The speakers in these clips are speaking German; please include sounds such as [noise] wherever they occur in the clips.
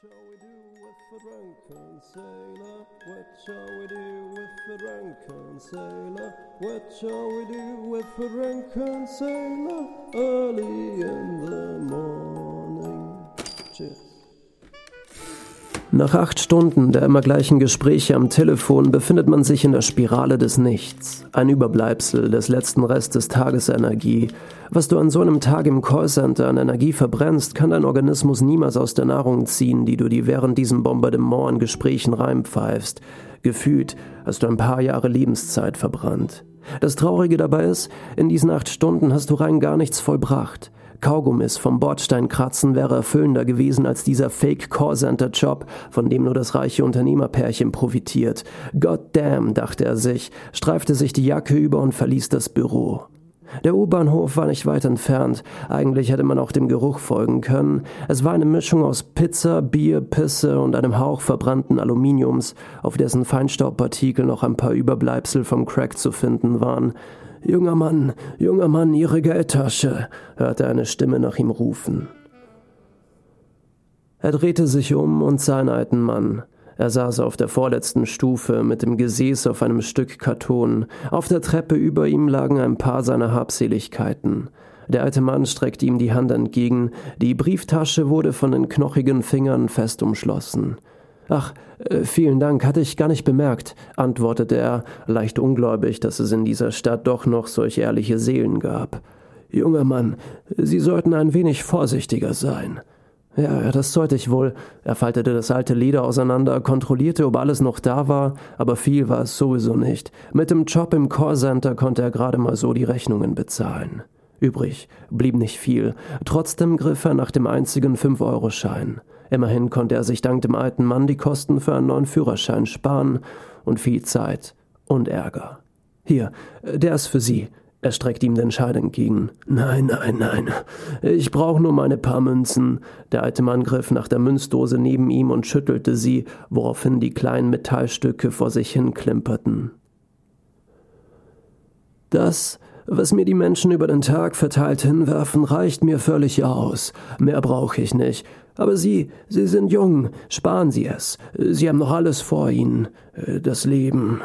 shall we do with the drunken sailor? What shall we do with the drunken sailor? What shall we do with the drunken sailor? Early in the morning. Cheers. Nach acht Stunden der immer gleichen Gespräche am Telefon befindet man sich in der Spirale des Nichts, ein Überbleibsel des letzten Restes Tagesenergie. Was du an so einem Tag im Callcenter an Energie verbrennst, kann dein Organismus niemals aus der Nahrung ziehen, die du dir während diesem Bombardement an Gesprächen reinpfeifst. Gefühlt hast du ein paar Jahre Lebenszeit verbrannt. Das Traurige dabei ist, in diesen acht Stunden hast du rein gar nichts vollbracht. Kaugummis vom Bordstein kratzen wäre erfüllender gewesen als dieser Fake-Callcenter-Job, von dem nur das reiche Unternehmerpärchen profitiert. God damn, dachte er sich, streifte sich die Jacke über und verließ das Büro. Der U-Bahnhof war nicht weit entfernt. Eigentlich hätte man auch dem Geruch folgen können. Es war eine Mischung aus Pizza, Bier, Pisse und einem Hauch verbrannten Aluminiums, auf dessen Feinstaubpartikel noch ein paar Überbleibsel vom Crack zu finden waren. Junger Mann, junger Mann, Ihre Geldtasche, hörte eine Stimme nach ihm rufen. Er drehte sich um und sah einen alten Mann. Er saß auf der vorletzten Stufe mit dem Gesäß auf einem Stück Karton. Auf der Treppe über ihm lagen ein paar seiner Habseligkeiten. Der alte Mann streckte ihm die Hand entgegen. Die Brieftasche wurde von den knochigen Fingern fest umschlossen. Ach, äh, vielen Dank, hatte ich gar nicht bemerkt, antwortete er, leicht ungläubig, dass es in dieser Stadt doch noch solch ehrliche Seelen gab. Junger Mann, Sie sollten ein wenig vorsichtiger sein. Ja, das sollte ich wohl. Er faltete das alte Leder auseinander, kontrollierte, ob alles noch da war, aber viel war es sowieso nicht. Mit dem Job im Callcenter konnte er gerade mal so die Rechnungen bezahlen. Übrig blieb nicht viel. Trotzdem griff er nach dem einzigen Fünf-Euro-Schein. Immerhin konnte er sich dank dem alten Mann die Kosten für einen neuen Führerschein sparen und viel Zeit und Ärger. Hier, der ist für Sie. Er streckt ihm den Schein entgegen. Nein, nein, nein. Ich brauche nur meine paar Münzen. Der alte Mann griff nach der Münzdose neben ihm und schüttelte sie, woraufhin die kleinen Metallstücke vor sich hin klimperten. Das was mir die Menschen über den Tag verteilt hinwerfen, reicht mir völlig aus. Mehr brauche ich nicht. Aber Sie, Sie sind jung, sparen Sie es. Sie haben noch alles vor Ihnen. Das Leben.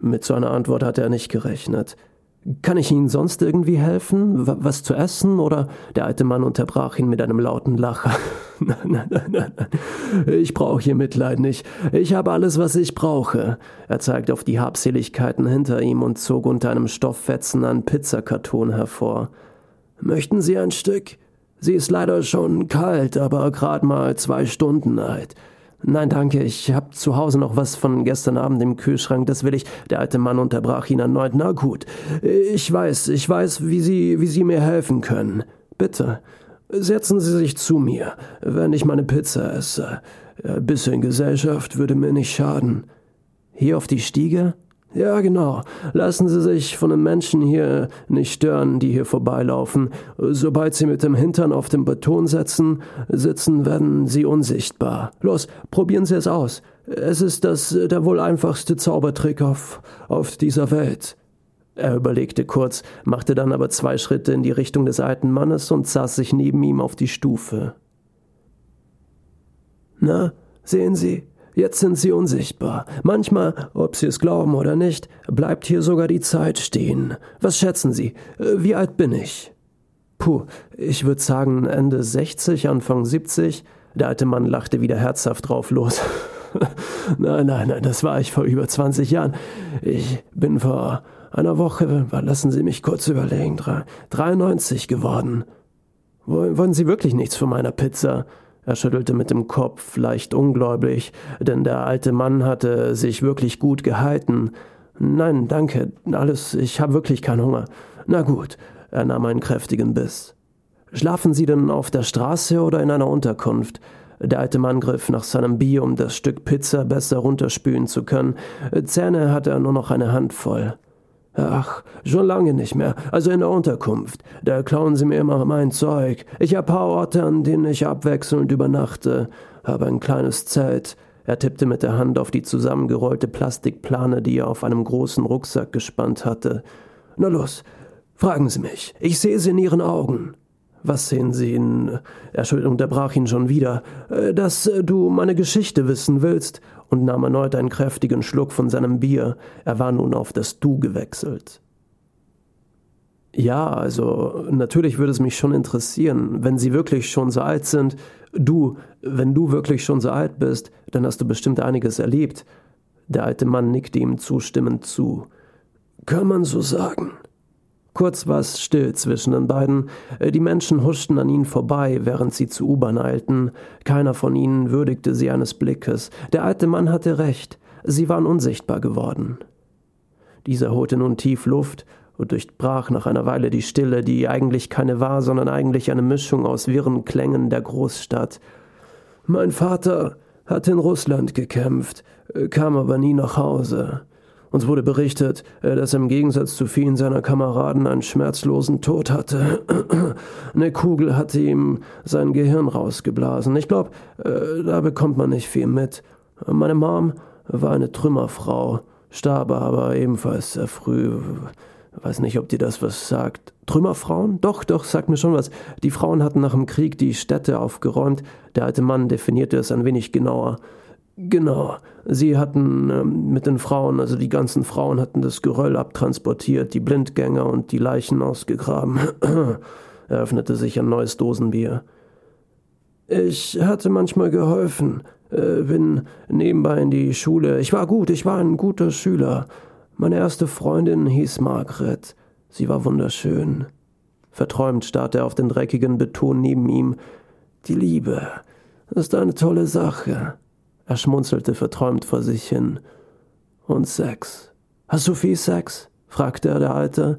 Mit so einer Antwort hatte er nicht gerechnet. Kann ich Ihnen sonst irgendwie helfen? Was zu essen? Oder der alte Mann unterbrach ihn mit einem lauten Lacher. Nein, nein, nein, nein. Ich brauche hier Mitleid nicht. Ich habe alles, was ich brauche. Er zeigte auf die Habseligkeiten hinter ihm und zog unter einem Stofffetzen einen Pizzakarton hervor. Möchten Sie ein Stück? Sie ist leider schon kalt, aber gerade mal zwei Stunden alt. Nein, danke, ich hab zu Hause noch was von gestern Abend im Kühlschrank, das will ich. Der alte Mann unterbrach ihn erneut. Na gut, ich weiß, ich weiß, wie Sie, wie Sie mir helfen können. Bitte, setzen Sie sich zu mir, wenn ich meine Pizza esse. Ein bisschen Gesellschaft würde mir nicht schaden. Hier auf die Stiege? Ja, genau. Lassen Sie sich von den Menschen hier nicht stören, die hier vorbeilaufen. Sobald Sie mit dem Hintern auf den Beton setzen, sitzen, werden Sie unsichtbar. Los, probieren Sie es aus. Es ist das der wohl einfachste Zaubertrick auf, auf dieser Welt. Er überlegte kurz, machte dann aber zwei Schritte in die Richtung des alten Mannes und saß sich neben ihm auf die Stufe. Na, sehen Sie, Jetzt sind sie unsichtbar. Manchmal, ob Sie es glauben oder nicht, bleibt hier sogar die Zeit stehen. Was schätzen Sie? Äh, wie alt bin ich? Puh, ich würde sagen Ende 60, Anfang 70. Der alte Mann lachte wieder herzhaft drauf los. [laughs] nein, nein, nein, das war ich vor über 20 Jahren. Ich bin vor einer Woche, lassen Sie mich kurz überlegen, 93 geworden. Wollen Sie wirklich nichts von meiner Pizza? Er schüttelte mit dem Kopf, leicht ungläubig, denn der alte Mann hatte sich wirklich gut gehalten. Nein, danke, alles, ich habe wirklich keinen Hunger. Na gut, er nahm einen kräftigen Biss. Schlafen Sie denn auf der Straße oder in einer Unterkunft? Der alte Mann griff nach seinem Bier, um das Stück Pizza besser runterspülen zu können. Zähne hatte er nur noch eine Handvoll. Ach, schon lange nicht mehr. Also in der Unterkunft. Da klauen sie mir immer mein Zeug. Ich habe paar Orte, an denen ich abwechselnd übernachte. Habe ein kleines Zelt. Er tippte mit der Hand auf die zusammengerollte Plastikplane, die er auf einem großen Rucksack gespannt hatte. Na los, fragen Sie mich. Ich sehe sie in Ihren Augen. Was sehen Sie in. Er unterbrach ihn schon wieder. Äh, dass du meine Geschichte wissen willst und nahm erneut einen kräftigen Schluck von seinem Bier. Er war nun auf das Du gewechselt. Ja, also natürlich würde es mich schon interessieren, wenn Sie wirklich schon so alt sind. Du, wenn du wirklich schon so alt bist, dann hast du bestimmt einiges erlebt. Der alte Mann nickte ihm zustimmend zu. Kann man so sagen. Kurz war es still zwischen den beiden. Die Menschen huschten an ihnen vorbei, während sie zur U-Bahn eilten. Keiner von ihnen würdigte sie eines Blickes. Der alte Mann hatte recht. Sie waren unsichtbar geworden. Dieser holte nun tief Luft und durchbrach nach einer Weile die Stille, die eigentlich keine war, sondern eigentlich eine Mischung aus wirren Klängen der Großstadt. Mein Vater hat in Russland gekämpft, kam aber nie nach Hause. Uns wurde berichtet, dass er im Gegensatz zu vielen seiner Kameraden einen schmerzlosen Tod hatte. [clears throat] Eine Kugel hatte ihm sein Gehirn rausgeblasen. Ich glaube, da bekommt man nicht viel mit. Meine Mom war eine Trümmerfrau, starb aber ebenfalls sehr früh. Weiß nicht, ob dir das was sagt. Trümmerfrauen? Doch, doch, sagt mir schon was. Die Frauen hatten nach dem Krieg die Städte aufgeräumt. Der alte Mann definierte es ein wenig genauer. Genau. Sie hatten ähm, mit den Frauen, also die ganzen Frauen hatten das Geröll abtransportiert, die Blindgänger und die Leichen ausgegraben. [clears throat] er öffnete sich ein neues Dosenbier. Ich hatte manchmal geholfen, äh, bin nebenbei in die Schule. Ich war gut, ich war ein guter Schüler. Meine erste Freundin hieß Margret. Sie war wunderschön. Verträumt starrte er auf den dreckigen Beton neben ihm. Die Liebe ist eine tolle Sache. Er schmunzelte verträumt vor sich hin. Und Sex. Hast du viel Sex? fragte er der Alte.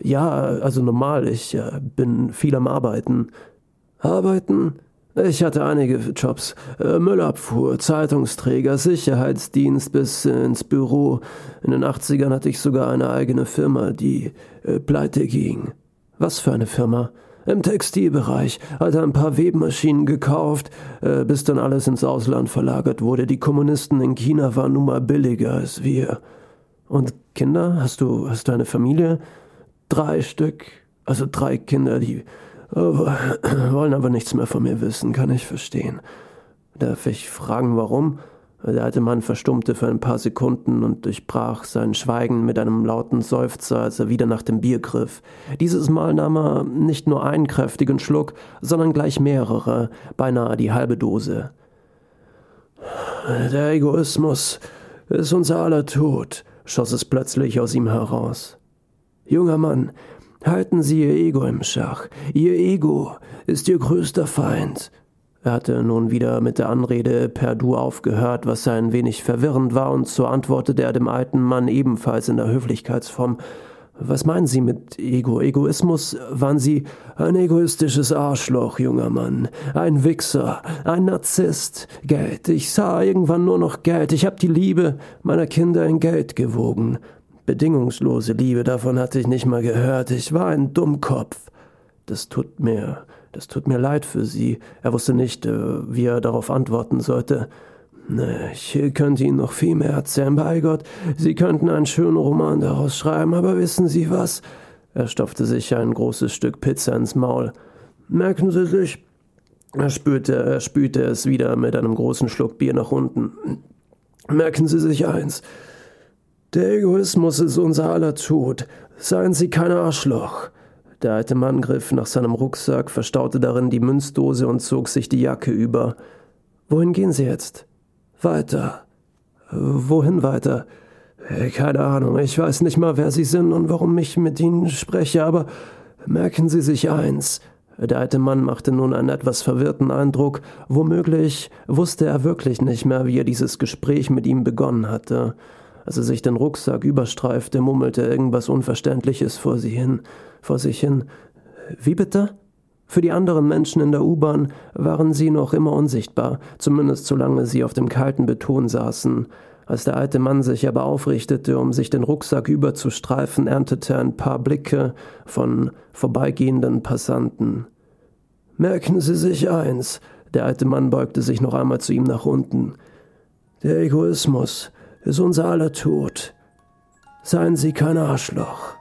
Ja, also normal, ich äh, bin viel am Arbeiten. Arbeiten? Ich hatte einige Jobs. Äh, Müllabfuhr, Zeitungsträger, Sicherheitsdienst bis ins Büro. In den 80ern hatte ich sogar eine eigene Firma, die äh, pleite ging. Was für eine Firma? Im Textilbereich, hatte ein paar Webmaschinen gekauft, äh, bis dann alles ins Ausland verlagert wurde. Die Kommunisten in China waren nun mal billiger als wir. Und Kinder? Hast du, hast du eine Familie? Drei Stück. Also drei Kinder, die wollen aber nichts mehr von mir wissen, kann ich verstehen. Darf ich fragen, warum? Der alte Mann verstummte für ein paar Sekunden und durchbrach sein Schweigen mit einem lauten Seufzer, als er wieder nach dem Bier griff. Dieses Mal nahm er nicht nur einen kräftigen Schluck, sondern gleich mehrere, beinahe die halbe Dose. Der Egoismus ist unser aller Tod, schoss es plötzlich aus ihm heraus. Junger Mann, Halten Sie Ihr Ego im Schach. Ihr Ego ist Ihr größter Feind. Er hatte nun wieder mit der Anrede per Du aufgehört, was ein wenig verwirrend war, und so antwortete er dem alten Mann ebenfalls in der Höflichkeitsform. Was meinen Sie mit Ego? Egoismus? Waren Sie ein egoistisches Arschloch, junger Mann? Ein Wichser? Ein Narzisst? Geld? Ich sah irgendwann nur noch Geld. Ich hab die Liebe meiner Kinder in Geld gewogen. Bedingungslose Liebe, davon hatte ich nicht mal gehört. Ich war ein Dummkopf. Das tut mir, das tut mir leid für Sie. Er wusste nicht, äh, wie er darauf antworten sollte. Ich könnte Ihnen noch viel mehr erzählen, bei Gott. Sie könnten einen schönen Roman daraus schreiben, aber wissen Sie was? Er stopfte sich ein großes Stück Pizza ins Maul. Merken Sie sich? Er spürte, er spülte es wieder mit einem großen Schluck Bier nach unten. Merken Sie sich eins. Der Egoismus ist unser aller Tod. Seien Sie kein Arschloch. Der alte Mann griff nach seinem Rucksack, verstaute darin die Münzdose und zog sich die Jacke über. Wohin gehen Sie jetzt? Weiter. Wohin weiter? Keine Ahnung, ich weiß nicht mal, wer Sie sind und warum ich mit Ihnen spreche, aber merken Sie sich eins. Der alte Mann machte nun einen etwas verwirrten Eindruck, womöglich wusste er wirklich nicht mehr, wie er dieses Gespräch mit ihm begonnen hatte. Als er sich den Rucksack überstreifte, murmelte irgendwas Unverständliches vor sie hin, vor sich hin. Wie bitte? Für die anderen Menschen in der U-Bahn waren sie noch immer unsichtbar, zumindest solange sie auf dem kalten Beton saßen. Als der alte Mann sich aber aufrichtete, um sich den Rucksack überzustreifen, erntete er ein paar Blicke von vorbeigehenden Passanten. Merken Sie sich eins, der alte Mann beugte sich noch einmal zu ihm nach unten. Der Egoismus, ist unser aller Tod. Seien Sie kein Arschloch.